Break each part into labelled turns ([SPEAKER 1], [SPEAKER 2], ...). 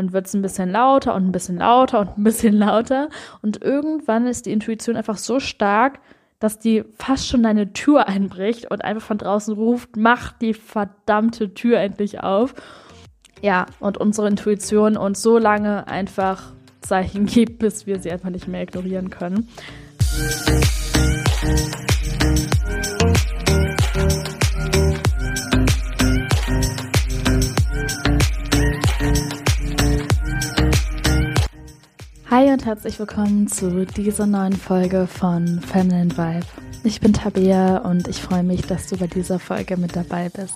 [SPEAKER 1] dann wird es ein bisschen lauter und ein bisschen lauter und ein bisschen lauter. Und irgendwann ist die Intuition einfach so stark, dass die fast schon deine Tür einbricht und einfach von draußen ruft, mach die verdammte Tür endlich auf. Ja, und unsere Intuition uns so lange einfach Zeichen gibt, bis wir sie einfach nicht mehr ignorieren können. Hi und herzlich willkommen zu dieser neuen Folge von Feminine Vibe. Ich bin Tabea und ich freue mich, dass du bei dieser Folge mit dabei bist.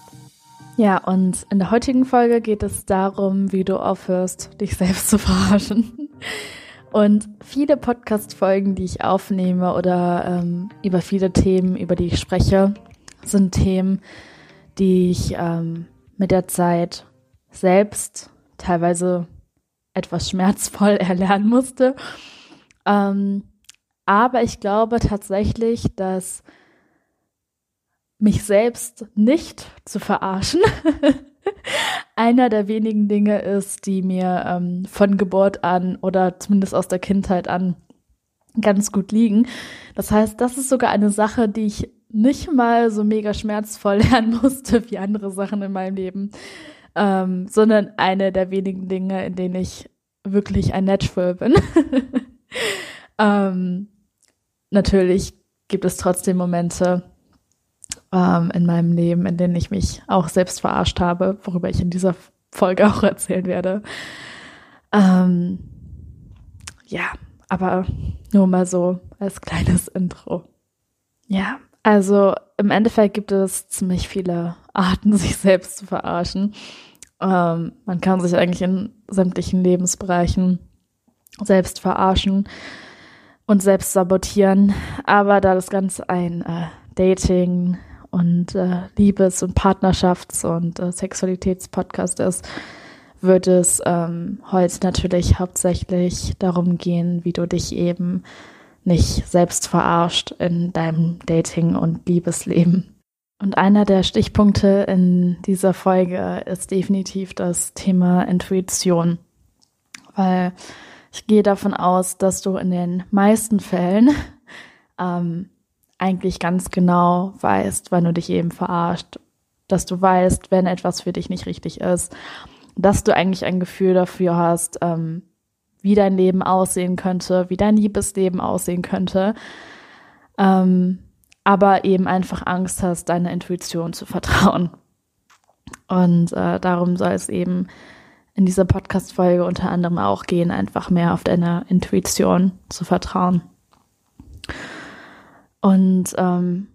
[SPEAKER 1] Ja, und in der heutigen Folge geht es darum, wie du aufhörst, dich selbst zu verarschen. Und viele Podcast-Folgen, die ich aufnehme oder ähm, über viele Themen, über die ich spreche, sind Themen, die ich ähm, mit der Zeit selbst teilweise etwas schmerzvoll erlernen musste. Ähm, aber ich glaube tatsächlich, dass mich selbst nicht zu verarschen einer der wenigen Dinge ist, die mir ähm, von Geburt an oder zumindest aus der Kindheit an ganz gut liegen. Das heißt, das ist sogar eine Sache, die ich nicht mal so mega schmerzvoll lernen musste wie andere Sachen in meinem Leben ähm, sondern eine der wenigen Dinge, in denen ich wirklich ein Natural bin. ähm, natürlich gibt es trotzdem Momente ähm, in meinem Leben, in denen ich mich auch selbst verarscht habe, worüber ich in dieser Folge auch erzählen werde. Ähm, ja, aber nur mal so als kleines Intro. Ja, also im Endeffekt gibt es ziemlich viele Arten, sich selbst zu verarschen. Ähm, man kann sich eigentlich in sämtlichen Lebensbereichen selbst verarschen und selbst sabotieren. Aber da das Ganze ein äh, Dating und äh, Liebes- und Partnerschafts- und äh, Sexualitätspodcast ist, wird es ähm, heute natürlich hauptsächlich darum gehen, wie du dich eben nicht selbst verarscht in deinem Dating- und Liebesleben. Und einer der Stichpunkte in dieser Folge ist definitiv das Thema Intuition, weil ich gehe davon aus, dass du in den meisten Fällen ähm, eigentlich ganz genau weißt, wann du dich eben verarscht, dass du weißt, wenn etwas für dich nicht richtig ist, dass du eigentlich ein Gefühl dafür hast, ähm, wie dein Leben aussehen könnte, wie dein Liebesleben aussehen könnte. Ähm, aber eben einfach Angst hast, deiner Intuition zu vertrauen. Und äh, darum soll es eben in dieser Podcast-Folge unter anderem auch gehen, einfach mehr auf deine Intuition zu vertrauen. Und ähm,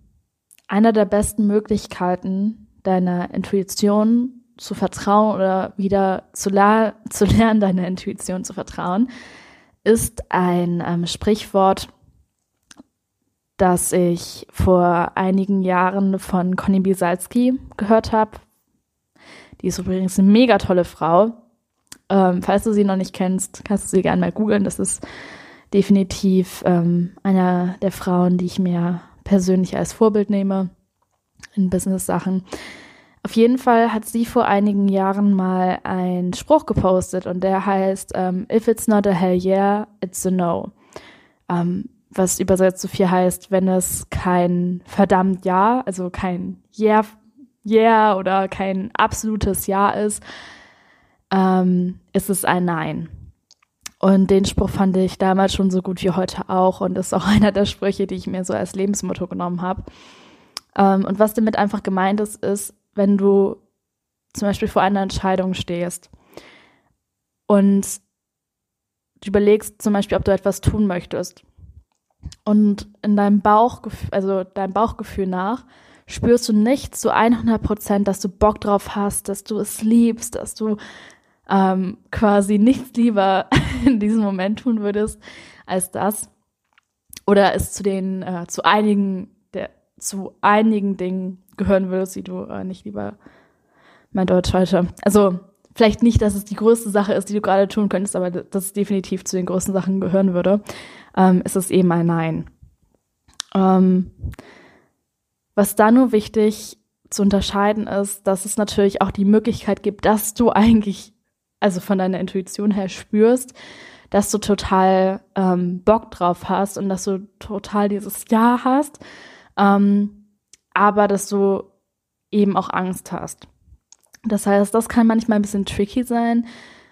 [SPEAKER 1] einer der besten Möglichkeiten, deiner Intuition zu vertrauen oder wieder zu, zu lernen, deiner Intuition zu vertrauen, ist ein ähm, Sprichwort, das ich vor einigen Jahren von Conny Bisalski gehört habe. Die ist übrigens eine mega tolle Frau. Ähm, falls du sie noch nicht kennst, kannst du sie gerne mal googeln. Das ist definitiv ähm, einer der Frauen, die ich mir persönlich als Vorbild nehme in Business-Sachen. Auf jeden Fall hat sie vor einigen Jahren mal einen Spruch gepostet und der heißt, um, ähm, if it's not a hell yeah, it's a no. Um, ähm, was übersetzt so viel heißt, wenn es kein verdammt Ja, also kein Yeah, Yeah oder kein absolutes Ja ist, ähm, ist es ein Nein. Und den Spruch fand ich damals schon so gut wie heute auch und ist auch einer der Sprüche, die ich mir so als Lebensmotto genommen habe. Ähm, und was damit einfach gemeint ist, ist, wenn du zum Beispiel vor einer Entscheidung stehst und du überlegst zum Beispiel, ob du etwas tun möchtest und in deinem Bauchgefühl, also deinem Bauchgefühl nach, spürst du nicht zu 100 Prozent, dass du Bock drauf hast, dass du es liebst, dass du ähm, quasi nichts lieber in diesem Moment tun würdest als das. Oder es zu den, äh, zu einigen, der, zu einigen Dingen gehören würdest, die du äh, nicht lieber, mein Deutsch heute. Also, vielleicht nicht, dass es die größte Sache ist, die du gerade tun könntest, aber dass es definitiv zu den größten Sachen gehören würde ähm, ist es eben ein Nein. Ähm, was da nur wichtig zu unterscheiden ist, dass es natürlich auch die Möglichkeit gibt, dass du eigentlich also von deiner Intuition her spürst, dass du total ähm, Bock drauf hast und dass du total dieses Ja hast, ähm, aber dass du eben auch Angst hast. Das heißt, das kann manchmal ein bisschen tricky sein,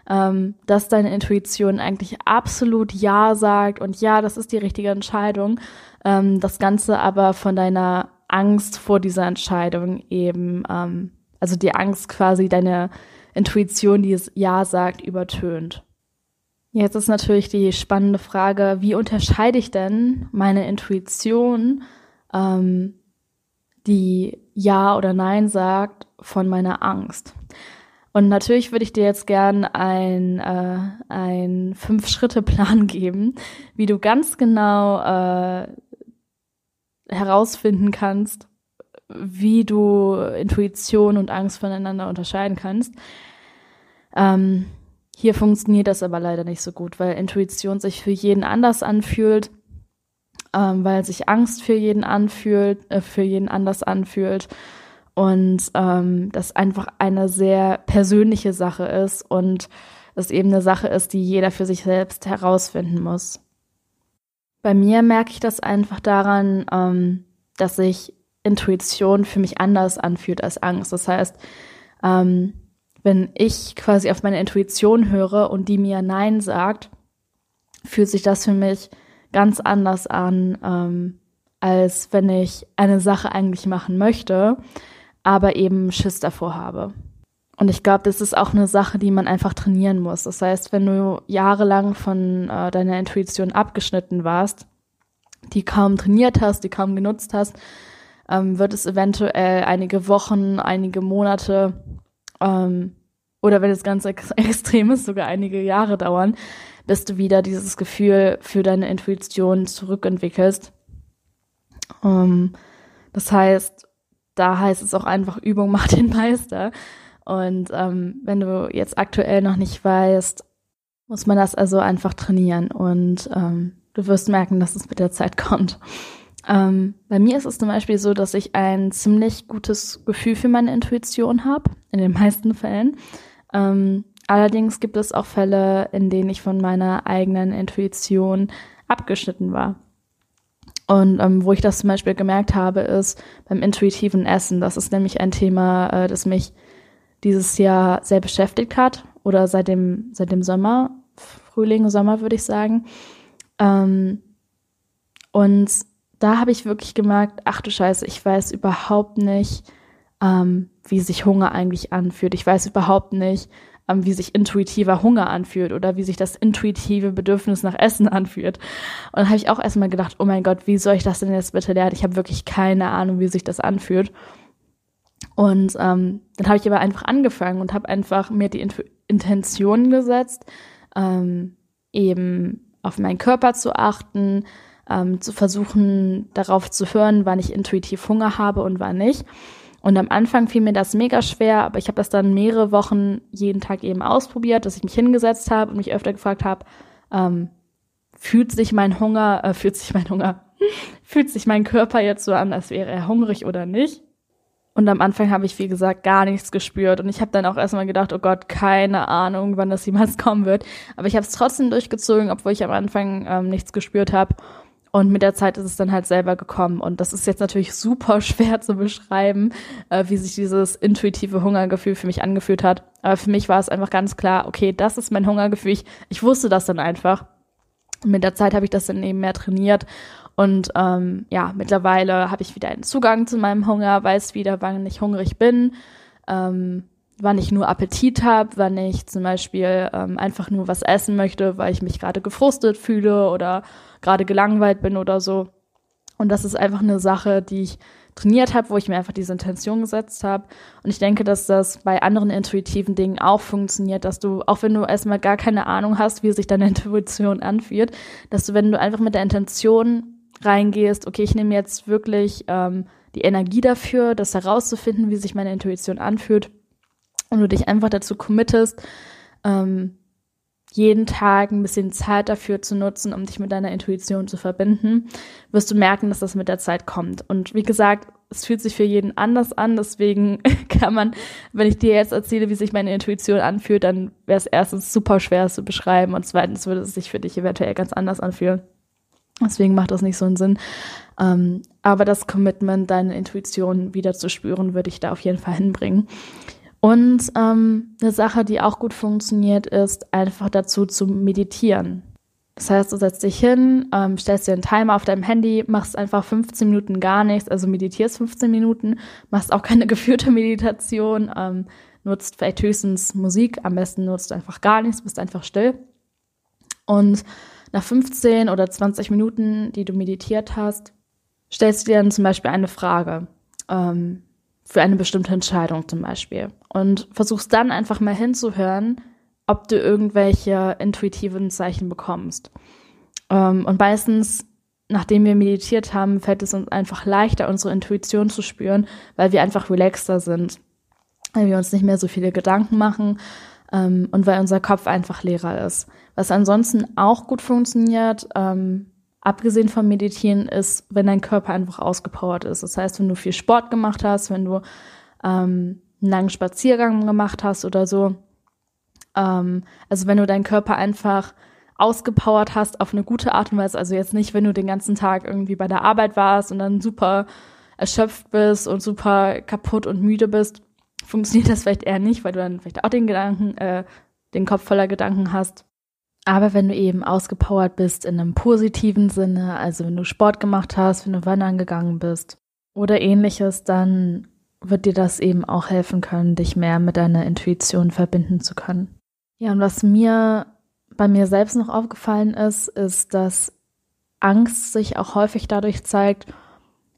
[SPEAKER 1] ähm, dass deine Intuition eigentlich absolut Ja sagt und ja, das ist die richtige Entscheidung. Ähm, das Ganze aber von deiner Angst vor dieser Entscheidung eben, ähm, also die Angst quasi deine Intuition, die es Ja sagt, übertönt. Jetzt ist natürlich die spannende Frage, wie unterscheide ich denn meine Intuition, ähm, die Ja oder Nein sagt, von meiner Angst? Und natürlich würde ich dir jetzt gern ein, äh, ein Fünf-Schritte-Plan geben, wie du ganz genau äh, herausfinden kannst, wie du Intuition und Angst voneinander unterscheiden kannst. Ähm, hier funktioniert das aber leider nicht so gut, weil Intuition sich für jeden anders anfühlt, ähm, weil sich Angst für jeden anfühlt, äh, für jeden anders anfühlt und ähm, das einfach eine sehr persönliche Sache ist und es eben eine Sache ist, die jeder für sich selbst herausfinden muss. Bei mir merke ich das einfach daran, ähm, dass sich Intuition für mich anders anfühlt als Angst. Das heißt, ähm, wenn ich quasi auf meine Intuition höre und die mir Nein sagt, fühlt sich das für mich ganz anders an, ähm, als wenn ich eine Sache eigentlich machen möchte, aber eben Schiss davor habe. Und ich glaube, das ist auch eine Sache, die man einfach trainieren muss. Das heißt, wenn du jahrelang von äh, deiner Intuition abgeschnitten warst, die kaum trainiert hast, die kaum genutzt hast, ähm, wird es eventuell einige Wochen, einige Monate ähm, oder wenn es ganz ex extrem ist, sogar einige Jahre dauern, bis du wieder dieses Gefühl für deine Intuition zurückentwickelst. Ähm, das heißt, da heißt es auch einfach, Übung macht den Meister. Und ähm, wenn du jetzt aktuell noch nicht weißt, muss man das also einfach trainieren und ähm, du wirst merken, dass es mit der Zeit kommt. Ähm, bei mir ist es zum Beispiel so, dass ich ein ziemlich gutes Gefühl für meine Intuition habe, in den meisten Fällen. Ähm, allerdings gibt es auch Fälle, in denen ich von meiner eigenen Intuition abgeschnitten war. Und ähm, wo ich das zum Beispiel gemerkt habe, ist beim intuitiven Essen. Das ist nämlich ein Thema, äh, das mich dieses Jahr sehr beschäftigt hat oder seit dem, seit dem Sommer, Frühling, Sommer würde ich sagen. Ähm, und da habe ich wirklich gemerkt, ach du Scheiße, ich weiß überhaupt nicht, ähm, wie sich Hunger eigentlich anfühlt. Ich weiß überhaupt nicht, ähm, wie sich intuitiver Hunger anfühlt oder wie sich das intuitive Bedürfnis nach Essen anfühlt. Und habe ich auch erstmal gedacht, oh mein Gott, wie soll ich das denn jetzt bitte lernen? Ich habe wirklich keine Ahnung, wie sich das anfühlt. Und ähm, dann habe ich aber einfach angefangen und habe einfach mir die Intu Intention gesetzt, ähm, eben auf meinen Körper zu achten, ähm, zu versuchen, darauf zu hören, wann ich intuitiv Hunger habe und wann nicht. Und am Anfang fiel mir das mega schwer, aber ich habe das dann mehrere Wochen jeden Tag eben ausprobiert, dass ich mich hingesetzt habe und mich öfter gefragt habe, ähm, fühlt sich mein Hunger, äh, fühlt sich mein Hunger, fühlt sich mein Körper jetzt so an, als wäre er hungrig oder nicht? Und am Anfang habe ich, wie gesagt, gar nichts gespürt. Und ich habe dann auch erstmal gedacht, oh Gott, keine Ahnung, wann das jemals kommen wird. Aber ich habe es trotzdem durchgezogen, obwohl ich am Anfang ähm, nichts gespürt habe. Und mit der Zeit ist es dann halt selber gekommen. Und das ist jetzt natürlich super schwer zu beschreiben, äh, wie sich dieses intuitive Hungergefühl für mich angefühlt hat. Aber für mich war es einfach ganz klar, okay, das ist mein Hungergefühl. Ich, ich wusste das dann einfach. Mit der Zeit habe ich das dann eben mehr trainiert und ähm, ja, mittlerweile habe ich wieder einen Zugang zu meinem Hunger, weiß wieder, wann ich hungrig bin, ähm, wann ich nur Appetit habe, wann ich zum Beispiel ähm, einfach nur was essen möchte, weil ich mich gerade gefrustet fühle oder gerade gelangweilt bin oder so. Und das ist einfach eine Sache, die ich trainiert habe, wo ich mir einfach diese Intention gesetzt habe. Und ich denke, dass das bei anderen intuitiven Dingen auch funktioniert, dass du, auch wenn du erstmal gar keine Ahnung hast, wie sich deine Intuition anfühlt, dass du, wenn du einfach mit der Intention reingehst, okay, ich nehme jetzt wirklich ähm, die Energie dafür, das herauszufinden, wie sich meine Intuition anfühlt und du dich einfach dazu committest, ähm, jeden Tag ein bisschen Zeit dafür zu nutzen, um dich mit deiner Intuition zu verbinden, wirst du merken, dass das mit der Zeit kommt. Und wie gesagt, es fühlt sich für jeden anders an. Deswegen kann man, wenn ich dir jetzt erzähle, wie sich meine Intuition anfühlt, dann wäre es erstens super schwer zu beschreiben und zweitens würde es sich für dich eventuell ganz anders anfühlen. Deswegen macht das nicht so einen Sinn. Ähm, aber das Commitment, deine Intuition wieder zu spüren, würde ich da auf jeden Fall hinbringen. Und ähm, eine Sache, die auch gut funktioniert, ist einfach dazu zu meditieren. Das heißt, du setzt dich hin, ähm, stellst dir einen Timer auf deinem Handy, machst einfach 15 Minuten gar nichts, also meditierst 15 Minuten, machst auch keine geführte Meditation, ähm, nutzt vielleicht höchstens Musik, am besten nutzt einfach gar nichts, bist einfach still. Und nach 15 oder 20 Minuten, die du meditiert hast, stellst du dir dann zum Beispiel eine Frage ähm, für eine bestimmte Entscheidung zum Beispiel und versuchst dann einfach mal hinzuhören, ob du irgendwelche intuitiven Zeichen bekommst. Ähm, und meistens, nachdem wir meditiert haben, fällt es uns einfach leichter, unsere Intuition zu spüren, weil wir einfach relaxter sind, weil wir uns nicht mehr so viele Gedanken machen ähm, und weil unser Kopf einfach leerer ist. Was ansonsten auch gut funktioniert, ähm, abgesehen vom Meditieren, ist, wenn dein Körper einfach ausgepowert ist. Das heißt, wenn du viel Sport gemacht hast, wenn du ähm, einen langen Spaziergang gemacht hast oder so, ähm, also wenn du deinen Körper einfach ausgepowert hast auf eine gute Art und Weise, also jetzt nicht, wenn du den ganzen Tag irgendwie bei der Arbeit warst und dann super erschöpft bist und super kaputt und müde bist, funktioniert das vielleicht eher nicht, weil du dann vielleicht auch den Gedanken, äh, den Kopf voller Gedanken hast. Aber wenn du eben ausgepowert bist in einem positiven Sinne, also wenn du Sport gemacht hast, wenn du wandern gegangen bist oder ähnliches, dann wird dir das eben auch helfen können, dich mehr mit deiner Intuition verbinden zu können. Ja, und was mir bei mir selbst noch aufgefallen ist, ist, dass Angst sich auch häufig dadurch zeigt,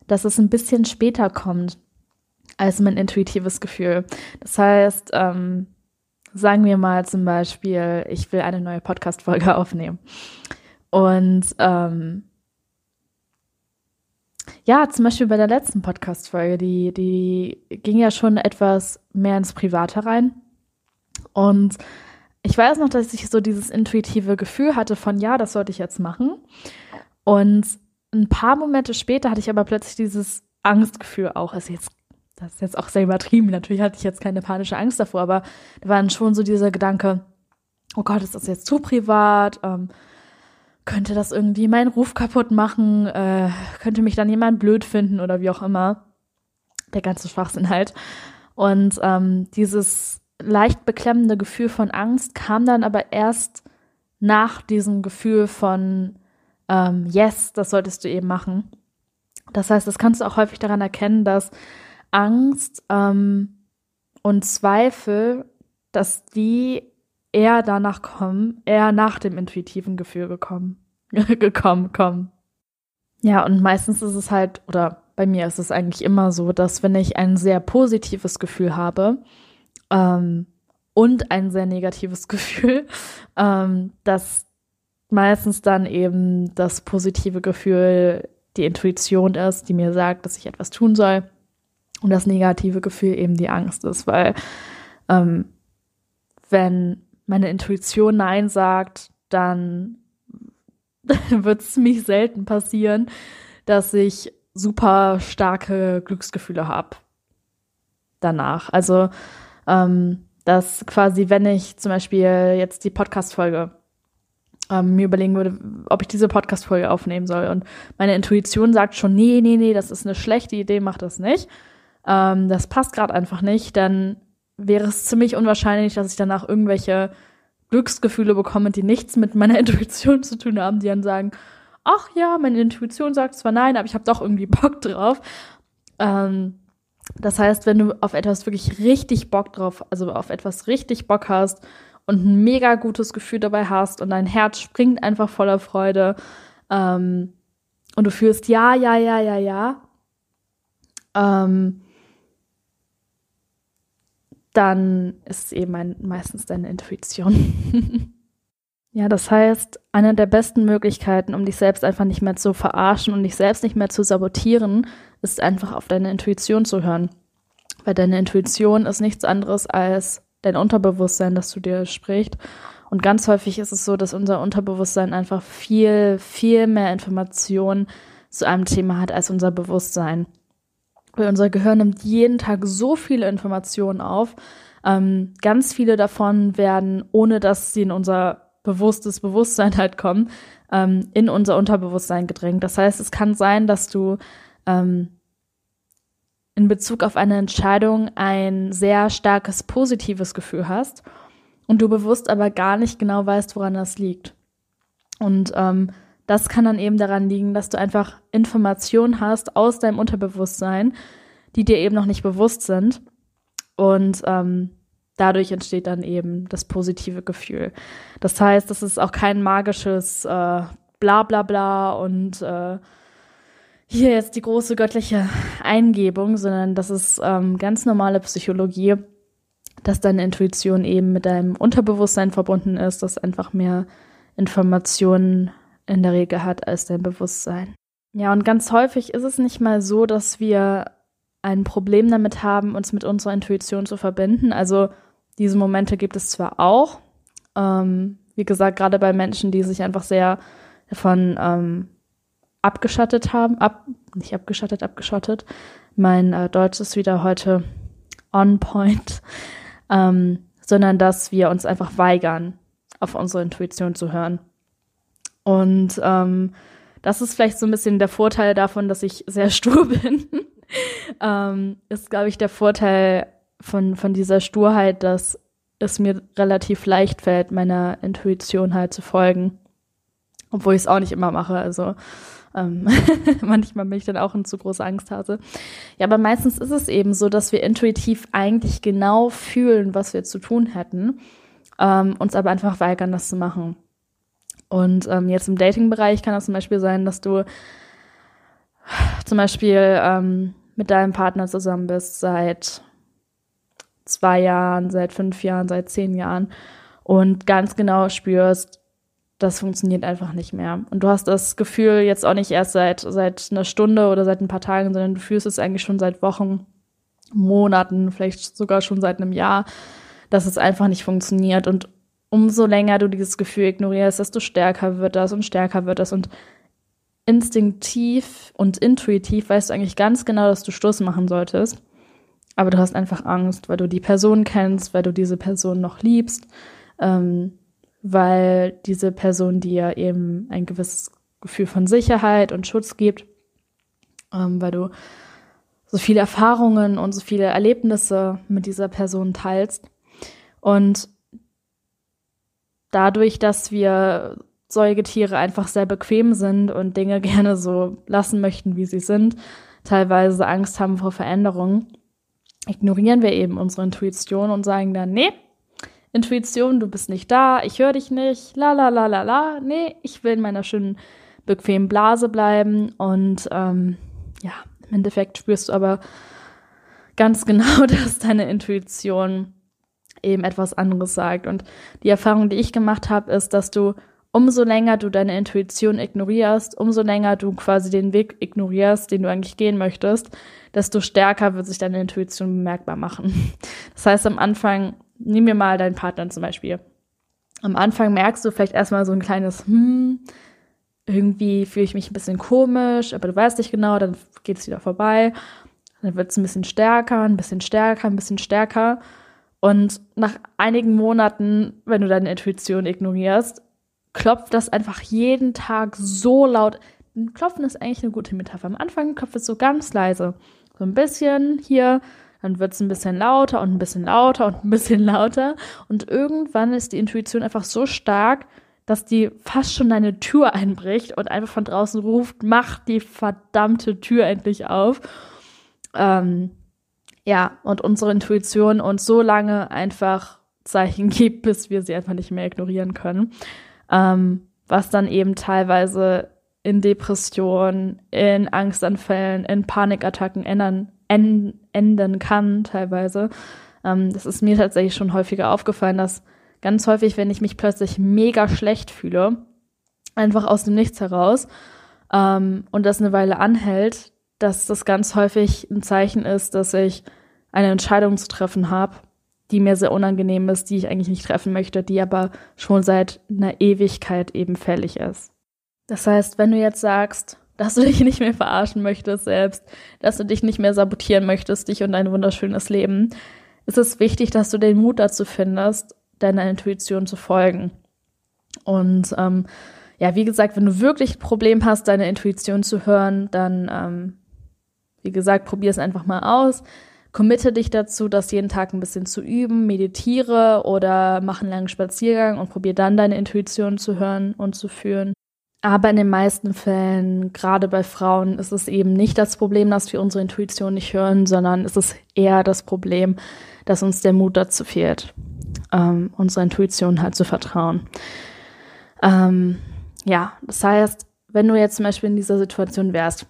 [SPEAKER 1] dass es ein bisschen später kommt als mein intuitives Gefühl. Das heißt, ähm, sagen wir mal zum Beispiel, ich will eine neue Podcast-Folge aufnehmen. Und ähm, ja, zum Beispiel bei der letzten Podcast-Folge, die, die ging ja schon etwas mehr ins Private rein. Und ich weiß noch, dass ich so dieses intuitive Gefühl hatte von, ja, das sollte ich jetzt machen. Und ein paar Momente später hatte ich aber plötzlich dieses Angstgefühl auch. Also jetzt, das ist jetzt auch sehr übertrieben. Natürlich hatte ich jetzt keine panische Angst davor, aber da war dann schon so dieser Gedanke, oh Gott, ist das jetzt zu privat? Ähm, könnte das irgendwie meinen Ruf kaputt machen? Äh, könnte mich dann jemand blöd finden oder wie auch immer? Der ganze Schwachsinn halt. Und ähm, dieses leicht beklemmende Gefühl von Angst kam dann aber erst nach diesem Gefühl von ähm, Yes, das solltest du eben machen. Das heißt, das kannst du auch häufig daran erkennen, dass Angst ähm, und Zweifel, dass die eher danach kommen, eher nach dem intuitiven Gefühl gekommen, gekommen, kommen. Ja, und meistens ist es halt, oder bei mir ist es eigentlich immer so, dass wenn ich ein sehr positives Gefühl habe, ähm, und ein sehr negatives Gefühl, ähm, dass meistens dann eben das positive Gefühl die Intuition ist, die mir sagt, dass ich etwas tun soll. Und das negative Gefühl eben die Angst ist, weil ähm, wenn meine Intuition Nein sagt, dann wird es ziemlich selten passieren, dass ich super starke Glücksgefühle habe danach. Also ähm, dass quasi, wenn ich zum Beispiel jetzt die Podcast-Folge ähm, mir überlegen würde, ob ich diese Podcast-Folge aufnehmen soll und meine Intuition sagt schon, nee, nee, nee, das ist eine schlechte Idee, mach das nicht. Ähm, das passt gerade einfach nicht, dann wäre es ziemlich unwahrscheinlich, dass ich danach irgendwelche Glücksgefühle bekomme, die nichts mit meiner Intuition zu tun haben, die dann sagen, ach ja, meine Intuition sagt zwar nein, aber ich habe doch irgendwie Bock drauf. Ähm, das heißt, wenn du auf etwas wirklich richtig Bock drauf, also auf etwas richtig Bock hast und ein mega gutes Gefühl dabei hast und dein Herz springt einfach voller Freude ähm, und du fühlst ja, ja, ja, ja, ja, ähm, dann ist es eben ein, meistens deine Intuition. Ja, das heißt, eine der besten Möglichkeiten, um dich selbst einfach nicht mehr zu verarschen und dich selbst nicht mehr zu sabotieren, ist einfach auf deine Intuition zu hören. Weil deine Intuition ist nichts anderes als dein Unterbewusstsein, das zu dir spricht. Und ganz häufig ist es so, dass unser Unterbewusstsein einfach viel, viel mehr Informationen zu einem Thema hat als unser Bewusstsein. Weil unser Gehirn nimmt jeden Tag so viele Informationen auf. Ähm, ganz viele davon werden, ohne dass sie in unser bewusstes Bewusstsein halt kommen, ähm, in unser Unterbewusstsein gedrängt. Das heißt, es kann sein, dass du ähm, in Bezug auf eine Entscheidung ein sehr starkes positives Gefühl hast und du bewusst aber gar nicht genau weißt, woran das liegt. Und ähm, das kann dann eben daran liegen, dass du einfach Informationen hast aus deinem Unterbewusstsein, die dir eben noch nicht bewusst sind. Und ähm, dadurch entsteht dann eben das positive Gefühl. Das heißt, das ist auch kein magisches äh, Bla bla bla und äh, hier jetzt die große göttliche Eingebung, sondern das ist ähm, ganz normale Psychologie, dass deine Intuition eben mit deinem Unterbewusstsein verbunden ist, das einfach mehr Informationen in der Regel hat als dein Bewusstsein. Ja, und ganz häufig ist es nicht mal so, dass wir ein Problem damit haben, uns mit unserer Intuition zu verbinden. Also diese Momente gibt es zwar auch, ähm, wie gesagt, gerade bei Menschen, die sich einfach sehr davon ähm, abgeschattet haben, ab, nicht abgeschattet, abgeschottet. Mein äh, Deutsch ist wieder heute on point, ähm, sondern dass wir uns einfach weigern, auf unsere Intuition zu hören. Und ähm, das ist vielleicht so ein bisschen der Vorteil davon, dass ich sehr stur bin. ähm, ist, glaube ich, der Vorteil von, von dieser Sturheit, dass es mir relativ leicht fällt, meiner Intuition halt zu folgen. Obwohl ich es auch nicht immer mache. Also ähm, manchmal bin ich dann auch in zu große Angsthase. Ja, aber meistens ist es eben so, dass wir intuitiv eigentlich genau fühlen, was wir zu tun hätten, ähm, uns aber einfach weigern, das zu machen. Und ähm, jetzt im Dating-Bereich kann das zum Beispiel sein, dass du zum Beispiel ähm, mit deinem Partner zusammen bist seit zwei Jahren, seit fünf Jahren, seit zehn Jahren und ganz genau spürst, das funktioniert einfach nicht mehr. Und du hast das Gefühl jetzt auch nicht erst seit, seit einer Stunde oder seit ein paar Tagen, sondern du fühlst es eigentlich schon seit Wochen, Monaten, vielleicht sogar schon seit einem Jahr, dass es einfach nicht funktioniert. Und umso länger du dieses Gefühl ignorierst, desto stärker wird das und stärker wird das. Und instinktiv und intuitiv weißt du eigentlich ganz genau, dass du Schluss machen solltest. Aber du hast einfach Angst, weil du die Person kennst, weil du diese Person noch liebst. Ähm, weil diese Person dir eben ein gewisses Gefühl von Sicherheit und Schutz gibt, ähm, weil du so viele Erfahrungen und so viele Erlebnisse mit dieser Person teilst. Und dadurch, dass wir Säugetiere einfach sehr bequem sind und Dinge gerne so lassen möchten, wie sie sind, teilweise Angst haben vor Veränderungen, ignorieren wir eben unsere Intuition und sagen dann, nee, Intuition, du bist nicht da, ich höre dich nicht, la la la la la. Nee, ich will in meiner schönen, bequemen Blase bleiben. Und ähm, ja, im Endeffekt spürst du aber ganz genau, dass deine Intuition eben etwas anderes sagt. Und die Erfahrung, die ich gemacht habe, ist, dass du umso länger du deine Intuition ignorierst, umso länger du quasi den Weg ignorierst, den du eigentlich gehen möchtest, desto stärker wird sich deine Intuition bemerkbar machen. Das heißt, am Anfang nimm mir mal deinen Partner zum Beispiel. Am Anfang merkst du vielleicht erstmal so ein kleines, hm, irgendwie fühle ich mich ein bisschen komisch, aber du weißt nicht genau, dann geht es wieder vorbei. Dann wird es ein bisschen stärker, ein bisschen stärker, ein bisschen stärker. Und nach einigen Monaten, wenn du deine Intuition ignorierst, klopft das einfach jeden Tag so laut. Klopfen ist eigentlich eine gute Metapher. Am Anfang klopft es so ganz leise. So ein bisschen hier, dann wird es ein bisschen lauter und ein bisschen lauter und ein bisschen lauter. Und irgendwann ist die Intuition einfach so stark, dass die fast schon deine Tür einbricht und einfach von draußen ruft, mach die verdammte Tür endlich auf. Ähm, ja, und unsere Intuition uns so lange einfach Zeichen gibt, bis wir sie einfach nicht mehr ignorieren können. Ähm, was dann eben teilweise in Depressionen, in Angstanfällen, in Panikattacken ändern, enden kann teilweise. Ähm, das ist mir tatsächlich schon häufiger aufgefallen, dass ganz häufig, wenn ich mich plötzlich mega schlecht fühle, einfach aus dem Nichts heraus ähm, und das eine Weile anhält, dass das ganz häufig ein Zeichen ist, dass ich eine Entscheidung zu treffen habe, die mir sehr unangenehm ist, die ich eigentlich nicht treffen möchte, die aber schon seit einer Ewigkeit eben fällig ist. Das heißt, wenn du jetzt sagst, dass du dich nicht mehr verarschen möchtest selbst, dass du dich nicht mehr sabotieren möchtest, dich und dein wunderschönes Leben, ist es wichtig, dass du den Mut dazu findest, deiner Intuition zu folgen. Und ähm, ja, wie gesagt, wenn du wirklich ein Problem hast, deine Intuition zu hören, dann, ähm, wie gesagt, probier es einfach mal aus. Committe dich dazu, das jeden Tag ein bisschen zu üben, meditiere oder mach einen langen Spaziergang und probier dann deine Intuition zu hören und zu führen. Aber in den meisten Fällen, gerade bei Frauen, ist es eben nicht das Problem, dass wir unsere Intuition nicht hören, sondern es ist eher das Problem, dass uns der Mut dazu fehlt, ähm, unserer Intuition halt zu vertrauen. Ähm, ja, das heißt, wenn du jetzt zum Beispiel in dieser Situation wärst,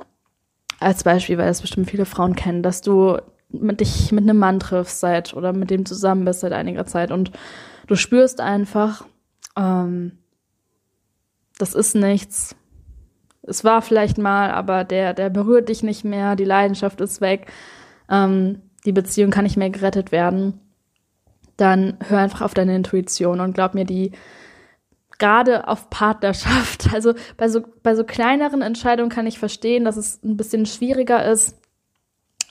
[SPEAKER 1] als Beispiel, weil es bestimmt viele Frauen kennen, dass du mit dich mit einem Mann triffst seit oder mit dem zusammen bist seit einiger Zeit und du spürst einfach, ähm, das ist nichts. Es war vielleicht mal, aber der, der berührt dich nicht mehr, die Leidenschaft ist weg, ähm, die Beziehung kann nicht mehr gerettet werden. Dann hör einfach auf deine Intuition und glaub mir, die gerade auf Partnerschaft, also bei so, bei so kleineren Entscheidungen kann ich verstehen, dass es ein bisschen schwieriger ist,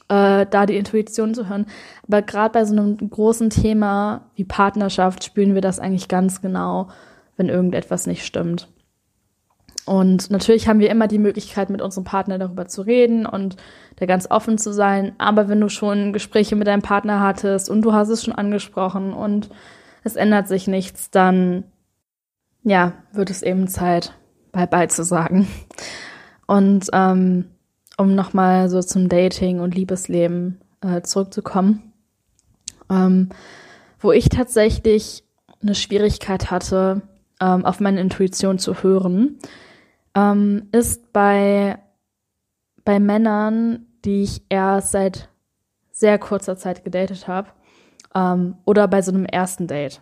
[SPEAKER 1] äh, da die Intuition zu hören. Aber gerade bei so einem großen Thema wie Partnerschaft spüren wir das eigentlich ganz genau, wenn irgendetwas nicht stimmt. Und natürlich haben wir immer die Möglichkeit, mit unserem Partner darüber zu reden und da ganz offen zu sein. Aber wenn du schon Gespräche mit deinem Partner hattest und du hast es schon angesprochen und es ändert sich nichts, dann ja, wird es eben Zeit, bye-bye zu sagen. Und ähm, um nochmal so zum Dating und Liebesleben äh, zurückzukommen, ähm, wo ich tatsächlich eine Schwierigkeit hatte, ähm, auf meine Intuition zu hören, ähm, ist bei, bei Männern, die ich erst seit sehr kurzer Zeit gedatet habe, ähm, oder bei so einem ersten Date.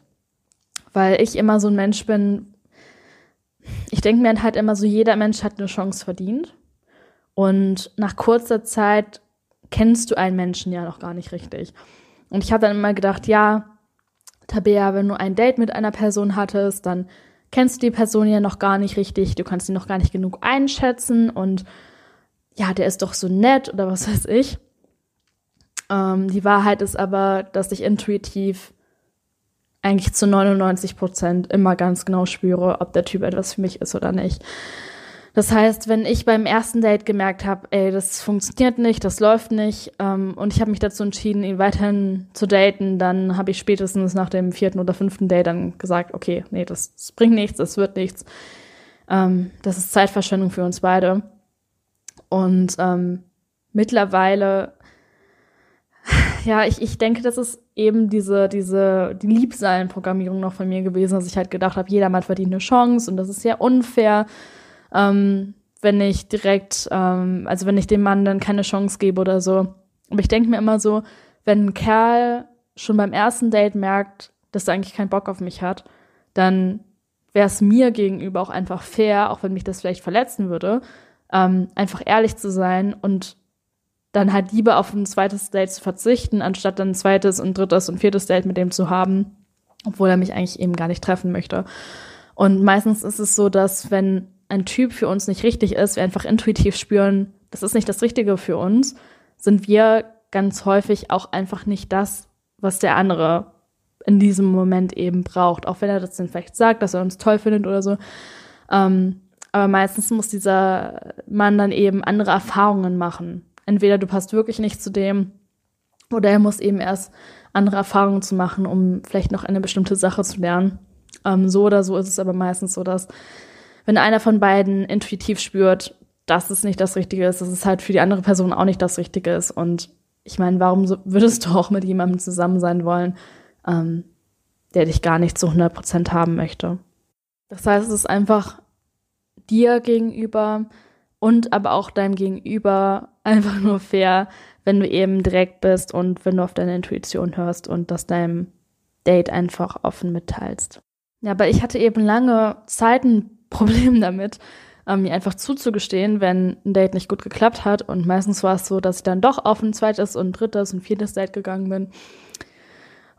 [SPEAKER 1] Weil ich immer so ein Mensch bin, ich denke mir halt immer so, jeder Mensch hat eine Chance verdient. Und nach kurzer Zeit kennst du einen Menschen ja noch gar nicht richtig. Und ich habe dann immer gedacht, ja, Tabea, wenn du ein Date mit einer Person hattest, dann kennst du die Person ja noch gar nicht richtig, du kannst sie noch gar nicht genug einschätzen und ja, der ist doch so nett oder was weiß ich. Ähm, die Wahrheit ist aber, dass ich intuitiv eigentlich zu 99 Prozent immer ganz genau spüre, ob der Typ etwas für mich ist oder nicht. Das heißt, wenn ich beim ersten Date gemerkt habe, ey, das funktioniert nicht, das läuft nicht, ähm, und ich habe mich dazu entschieden, ihn weiterhin zu daten, dann habe ich spätestens nach dem vierten oder fünften Date dann gesagt, okay, nee, das, das bringt nichts, das wird nichts. Ähm, das ist Zeitverschwendung für uns beide. Und ähm, mittlerweile, ja, ich, ich denke, das ist eben diese, diese, die Liebseilenprogrammierung noch von mir gewesen, dass ich halt gedacht habe, jedermann verdient eine Chance und das ist sehr unfair ähm, wenn ich direkt, ähm, also wenn ich dem Mann dann keine Chance gebe oder so. Aber ich denke mir immer so, wenn ein Kerl schon beim ersten Date merkt, dass er eigentlich keinen Bock auf mich hat, dann wäre es mir gegenüber auch einfach fair, auch wenn mich das vielleicht verletzen würde, ähm, einfach ehrlich zu sein und dann halt lieber auf ein zweites Date zu verzichten, anstatt dann ein zweites und drittes und viertes Date mit dem zu haben, obwohl er mich eigentlich eben gar nicht treffen möchte. Und meistens ist es so, dass wenn ein Typ für uns nicht richtig ist, wir einfach intuitiv spüren, das ist nicht das Richtige für uns, sind wir ganz häufig auch einfach nicht das, was der andere in diesem Moment eben braucht. Auch wenn er das dann vielleicht sagt, dass er uns toll findet oder so. Ähm, aber meistens muss dieser Mann dann eben andere Erfahrungen machen. Entweder du passt wirklich nicht zu dem oder er muss eben erst andere Erfahrungen zu machen, um vielleicht noch eine bestimmte Sache zu lernen. Ähm, so oder so ist es aber meistens so, dass wenn einer von beiden intuitiv spürt, dass es nicht das Richtige ist, dass es halt für die andere Person auch nicht das Richtige ist. Und ich meine, warum würdest du auch mit jemandem zusammen sein wollen, ähm, der dich gar nicht zu 100 Prozent haben möchte? Das heißt, es ist einfach dir gegenüber und aber auch deinem Gegenüber einfach nur fair, wenn du eben direkt bist und wenn du auf deine Intuition hörst und das deinem Date einfach offen mitteilst. Ja, aber ich hatte eben lange Zeit ein Problem damit, ähm, mir einfach zuzugestehen, wenn ein Date nicht gut geklappt hat. Und meistens war es so, dass ich dann doch auf ein zweites und drittes und viertes Date gegangen bin.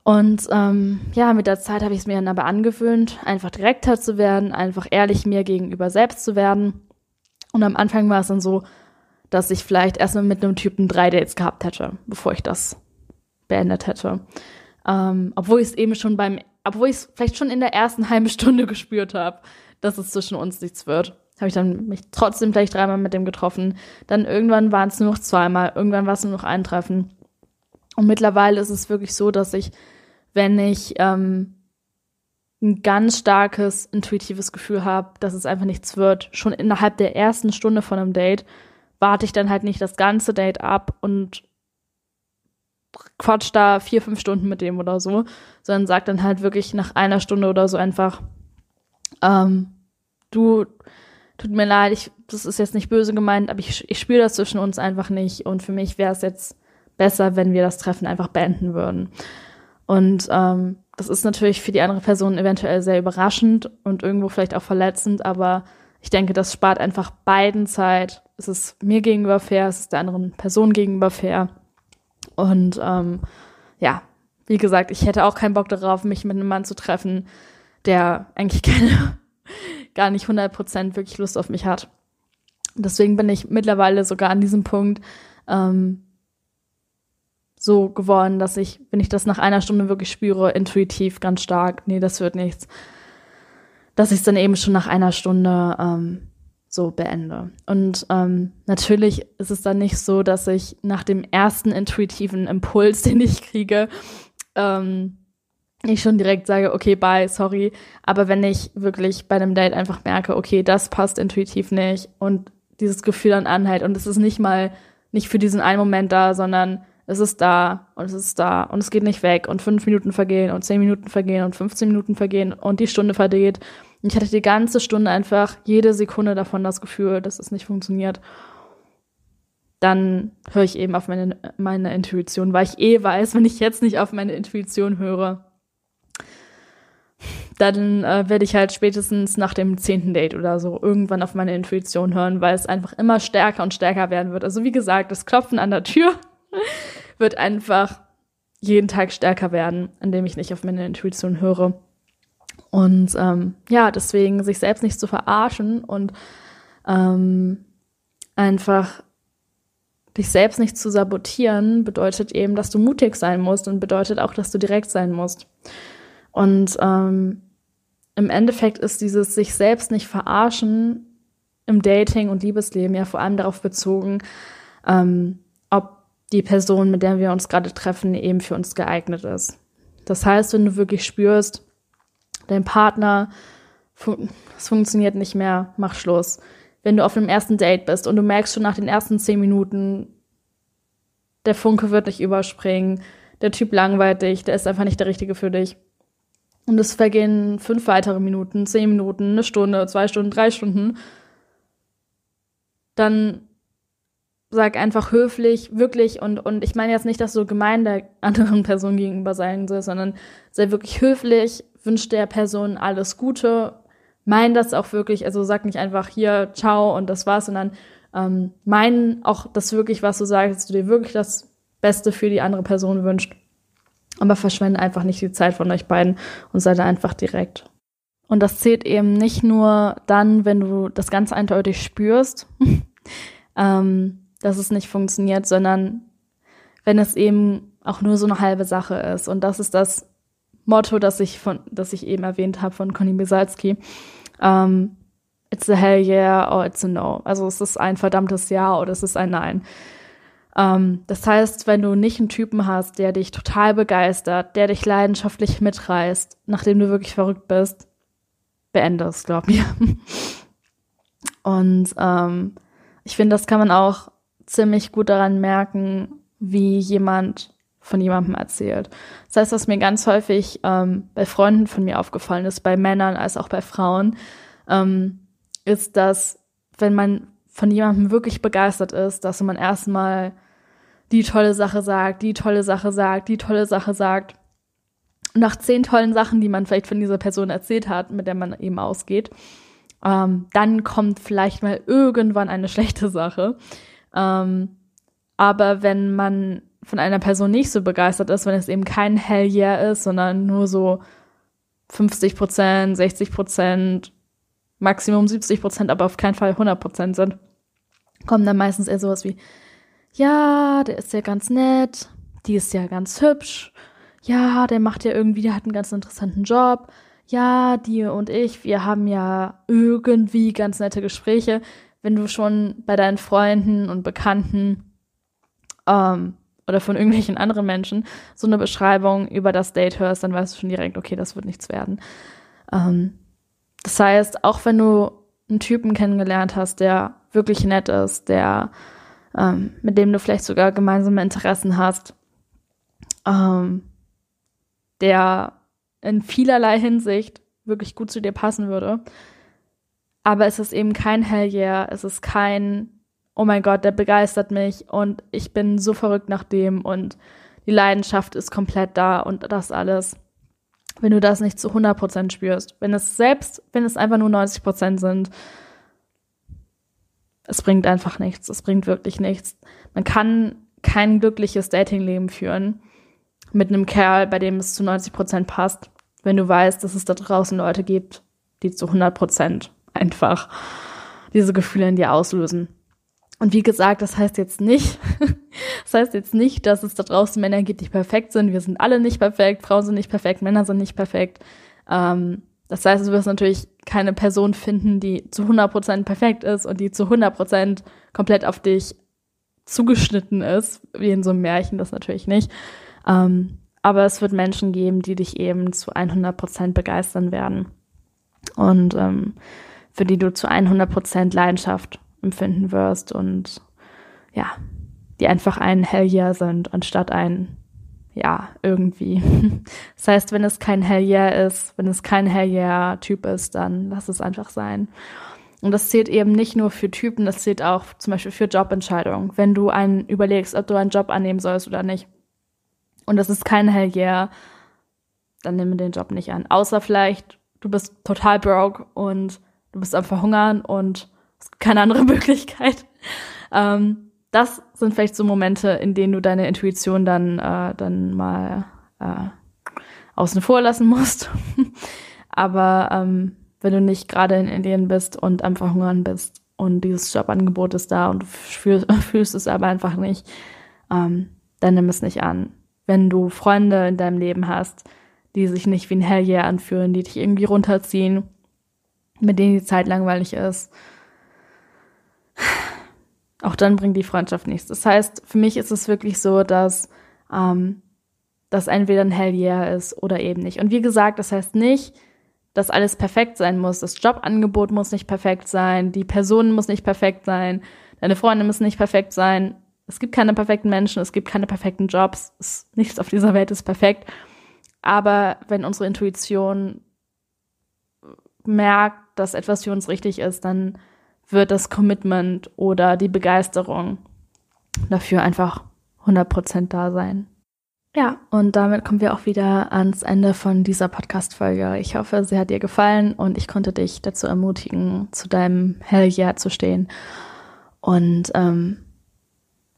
[SPEAKER 1] Und ähm, ja, mit der Zeit habe ich es mir dann aber angewöhnt, einfach direkter zu werden, einfach ehrlich mir gegenüber selbst zu werden. Und am Anfang war es dann so, dass ich vielleicht erstmal mit einem Typen drei Dates gehabt hätte, bevor ich das beendet hätte. Ähm, obwohl ich es eben schon beim, obwohl ich es vielleicht schon in der ersten halben Stunde gespürt habe, dass es zwischen uns nichts wird. Habe ich dann mich trotzdem vielleicht dreimal mit dem getroffen. Dann irgendwann waren es nur noch zweimal, irgendwann war es nur noch ein Treffen. Und mittlerweile ist es wirklich so, dass ich, wenn ich ähm, ein ganz starkes intuitives Gefühl habe, dass es einfach nichts wird, schon innerhalb der ersten Stunde von einem Date warte ich dann halt nicht das ganze Date ab und quatsch da vier, fünf Stunden mit dem oder so, sondern sag dann halt wirklich nach einer Stunde oder so einfach, ähm, du, tut mir leid, ich, das ist jetzt nicht böse gemeint, aber ich, ich spüre das zwischen uns einfach nicht und für mich wäre es jetzt besser, wenn wir das Treffen einfach beenden würden. Und ähm, das ist natürlich für die andere Person eventuell sehr überraschend und irgendwo vielleicht auch verletzend, aber ich denke, das spart einfach beiden Zeit. Es ist mir gegenüber fair, es ist der anderen Person gegenüber fair. Und ähm, ja, wie gesagt, ich hätte auch keinen Bock darauf, mich mit einem Mann zu treffen, der eigentlich keine, gar nicht 100% wirklich Lust auf mich hat. Deswegen bin ich mittlerweile sogar an diesem Punkt ähm, so geworden, dass ich, wenn ich das nach einer Stunde wirklich spüre, intuitiv ganz stark, nee, das wird nichts, dass ich es dann eben schon nach einer Stunde ähm, so beende. Und ähm, natürlich ist es dann nicht so, dass ich nach dem ersten intuitiven Impuls, den ich kriege, ähm, ich schon direkt sage, okay, bye, sorry. Aber wenn ich wirklich bei einem Date einfach merke, okay, das passt intuitiv nicht und dieses Gefühl dann anhält und es ist nicht mal nicht für diesen einen Moment da, sondern es ist da und es ist da und es geht nicht weg und fünf Minuten vergehen und zehn Minuten vergehen und 15 Minuten vergehen und die Stunde vergeht und ich hatte die ganze Stunde einfach jede Sekunde davon das Gefühl, dass es nicht funktioniert. Dann höre ich eben auf meine, meine Intuition, weil ich eh weiß, wenn ich jetzt nicht auf meine Intuition höre, dann äh, werde ich halt spätestens nach dem zehnten Date oder so irgendwann auf meine Intuition hören, weil es einfach immer stärker und stärker werden wird. Also wie gesagt, das Klopfen an der Tür wird einfach jeden Tag stärker werden, indem ich nicht auf meine Intuition höre. Und ähm, ja, deswegen sich selbst nicht zu verarschen und ähm, einfach dich selbst nicht zu sabotieren, bedeutet eben, dass du mutig sein musst und bedeutet auch, dass du direkt sein musst. Und ähm, im Endeffekt ist dieses sich selbst nicht verarschen im Dating und Liebesleben ja vor allem darauf bezogen, ähm, ob die Person, mit der wir uns gerade treffen, eben für uns geeignet ist. Das heißt, wenn du wirklich spürst, dein Partner, es funktioniert nicht mehr, mach Schluss. Wenn du auf einem ersten Date bist und du merkst schon nach den ersten zehn Minuten, der Funke wird dich überspringen, der Typ langweilt dich, der ist einfach nicht der Richtige für dich. Und es vergehen fünf weitere Minuten, zehn Minuten, eine Stunde, zwei Stunden, drei Stunden. Dann sag einfach höflich, wirklich und, und ich meine jetzt nicht, dass du gemein der anderen Person gegenüber sein sollst, sondern sei wirklich höflich, wünsche der Person alles Gute, mein das auch wirklich, also sag nicht einfach hier, ciao und das war's, sondern ähm, mein auch das wirklich, was du sagst, dass du dir wirklich das Beste für die andere Person wünscht. Aber verschwende einfach nicht die Zeit von euch beiden und sei da einfach direkt. Und das zählt eben nicht nur dann, wenn du das ganz eindeutig spürst, ähm, dass es nicht funktioniert, sondern wenn es eben auch nur so eine halbe Sache ist. Und das ist das, Motto, das ich von, das ich eben erwähnt habe von Conny Bisalski. Um, it's a hell yeah or it's a no. Also es ist ein verdammtes Ja oder es ist ein Nein. Um, das heißt, wenn du nicht einen Typen hast, der dich total begeistert, der dich leidenschaftlich mitreißt, nachdem du wirklich verrückt bist, beende es, glaub mir. Und ähm, ich finde, das kann man auch ziemlich gut daran merken, wie jemand von jemandem erzählt. Das heißt, was mir ganz häufig ähm, bei Freunden von mir aufgefallen ist, bei Männern als auch bei Frauen, ähm, ist, dass wenn man von jemandem wirklich begeistert ist, dass man erstmal die tolle Sache sagt, die tolle Sache sagt, die tolle Sache sagt. Und nach zehn tollen Sachen, die man vielleicht von dieser Person erzählt hat, mit der man eben ausgeht, ähm, dann kommt vielleicht mal irgendwann eine schlechte Sache. Ähm, aber wenn man von einer Person nicht so begeistert ist, wenn es eben kein Hell yeah ist, sondern nur so 50 Prozent, 60 Prozent, Maximum 70 Prozent, aber auf keinen Fall 100 Prozent sind, kommen dann meistens eher sowas wie, ja, der ist ja ganz nett, die ist ja ganz hübsch, ja, der macht ja irgendwie, der hat einen ganz interessanten Job, ja, die und ich, wir haben ja irgendwie ganz nette Gespräche. Wenn du schon bei deinen Freunden und Bekannten ähm, oder von irgendwelchen anderen Menschen so eine Beschreibung über das Date hörst, dann weißt du schon direkt, okay, das wird nichts werden. Ähm, das heißt, auch wenn du einen Typen kennengelernt hast, der wirklich nett ist, der ähm, mit dem du vielleicht sogar gemeinsame Interessen hast, ähm, der in vielerlei Hinsicht wirklich gut zu dir passen würde. Aber es ist eben kein Hell yeah, es ist kein, oh mein Gott, der begeistert mich und ich bin so verrückt nach dem und die Leidenschaft ist komplett da und das alles. Wenn du das nicht zu 100% spürst, wenn es selbst, wenn es einfach nur 90% sind, es bringt einfach nichts, es bringt wirklich nichts. Man kann kein glückliches Datingleben führen mit einem Kerl, bei dem es zu 90 Prozent passt, wenn du weißt, dass es da draußen Leute gibt, die zu 100 Prozent einfach diese Gefühle in dir auslösen. Und wie gesagt, das heißt jetzt nicht, das heißt jetzt nicht, dass es da draußen Männer gibt, die perfekt sind. Wir sind alle nicht perfekt, Frauen sind nicht perfekt, Männer sind nicht perfekt. Ähm, das heißt, du wirst natürlich keine Person finden, die zu 100% perfekt ist und die zu 100% komplett auf dich zugeschnitten ist, wie in so einem Märchen, das natürlich nicht. Ähm, aber es wird Menschen geben, die dich eben zu 100 Prozent begeistern werden. Und ähm, für die du zu 100 Prozent Leidenschaft empfinden wirst und ja, die einfach ein Hell yeah sind, anstatt ein ja, irgendwie. Das heißt, wenn es kein Hell yeah ist, wenn es kein Hell yeah Typ ist, dann lass es einfach sein. Und das zählt eben nicht nur für Typen, das zählt auch zum Beispiel für Jobentscheidungen. Wenn du einen überlegst, ob du einen Job annehmen sollst oder nicht, und das ist kein Hell yeah, dann nimm den Job nicht an. Außer vielleicht, du bist total broke und du bist am Verhungern und es gibt keine andere Möglichkeit. Ähm, das sind vielleicht so Momente, in denen du deine Intuition dann, äh, dann mal äh, außen vor lassen musst. Aber ähm, wenn du nicht gerade in Indien bist und am Verhungern bist und dieses Jobangebot ist da und du fühlst, fühlst es aber einfach nicht, ähm, dann nimm es nicht an wenn du Freunde in deinem Leben hast, die sich nicht wie ein Hell yeah anfühlen, die dich irgendwie runterziehen, mit denen die Zeit langweilig ist. Auch dann bringt die Freundschaft nichts. Das heißt, für mich ist es wirklich so, dass ähm, das entweder ein Hell yeah ist oder eben nicht. Und wie gesagt, das heißt nicht, dass alles perfekt sein muss. Das Jobangebot muss nicht perfekt sein, die Person muss nicht perfekt sein, deine Freunde müssen nicht perfekt sein. Es gibt keine perfekten Menschen, es gibt keine perfekten Jobs, es, nichts auf dieser Welt ist perfekt. Aber wenn unsere Intuition merkt, dass etwas für uns richtig ist, dann wird das Commitment oder die Begeisterung dafür einfach 100% da sein. Ja, und damit kommen wir auch wieder ans Ende von dieser Podcast-Folge. Ich hoffe, sie hat dir gefallen und ich konnte dich dazu ermutigen, zu deinem Hell Yeah zu stehen. Und ähm,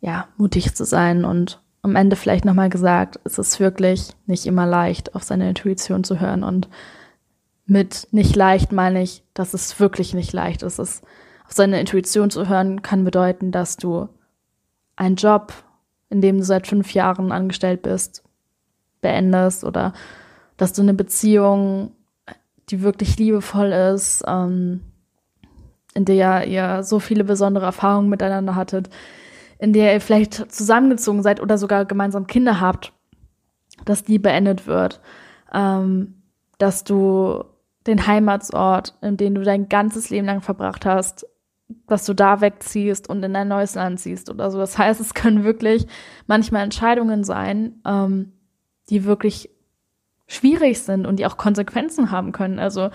[SPEAKER 1] ja, mutig zu sein und am Ende vielleicht nochmal gesagt, es ist wirklich nicht immer leicht, auf seine Intuition zu hören. Und mit nicht leicht meine ich, dass es wirklich nicht leicht ist. Es auf seine Intuition zu hören kann bedeuten, dass du einen Job, in dem du seit fünf Jahren angestellt bist, beendest oder dass du eine Beziehung, die wirklich liebevoll ist, ähm, in der ihr so viele besondere Erfahrungen miteinander hattet, in der ihr vielleicht zusammengezogen seid oder sogar gemeinsam Kinder habt, dass die beendet wird. Ähm, dass du den Heimatsort, in dem du dein ganzes Leben lang verbracht hast, dass du da wegziehst und in ein neues Land ziehst oder so. Das heißt, es können wirklich manchmal Entscheidungen sein, ähm, die wirklich schwierig sind und die auch Konsequenzen haben können. Also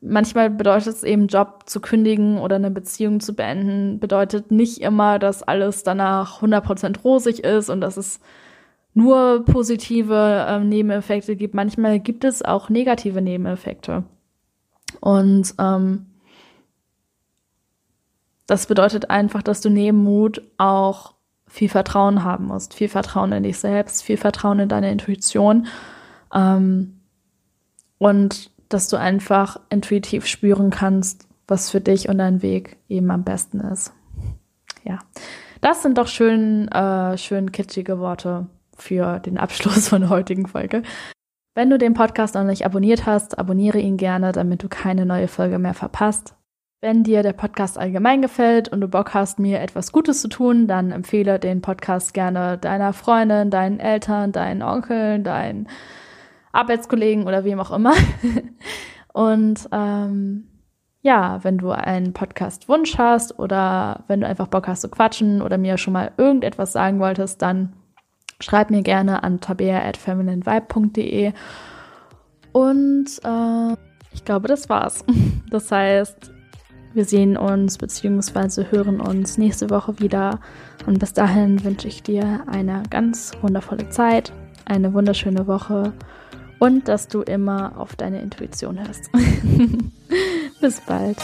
[SPEAKER 1] manchmal bedeutet es eben, Job zu kündigen oder eine Beziehung zu beenden, bedeutet nicht immer, dass alles danach 100% rosig ist und dass es nur positive äh, Nebeneffekte gibt. Manchmal gibt es auch negative Nebeneffekte. Und ähm, das bedeutet einfach, dass du neben Mut auch viel Vertrauen haben musst. Viel Vertrauen in dich selbst, viel Vertrauen in deine Intuition. Ähm, und dass du einfach intuitiv spüren kannst, was für dich und deinen Weg eben am besten ist. Ja, das sind doch schön, äh, schön kitschige Worte für den Abschluss von der heutigen Folge. Wenn du den Podcast noch nicht abonniert hast, abonniere ihn gerne, damit du keine neue Folge mehr verpasst. Wenn dir der Podcast allgemein gefällt und du Bock hast, mir etwas Gutes zu tun, dann empfehle den Podcast gerne deiner Freundin, deinen Eltern, deinen Onkeln, deinen Arbeitskollegen oder wem auch immer. und ähm, ja, wenn du einen Podcast-Wunsch hast oder wenn du einfach Bock hast zu quatschen oder mir schon mal irgendetwas sagen wolltest, dann schreib mir gerne an tabea.femininevibe.de und äh, ich glaube, das war's. Das heißt, wir sehen uns bzw. hören uns nächste Woche wieder. Und bis dahin wünsche ich dir eine ganz wundervolle Zeit, eine wunderschöne Woche und dass du immer auf deine Intuition hörst. bis bald.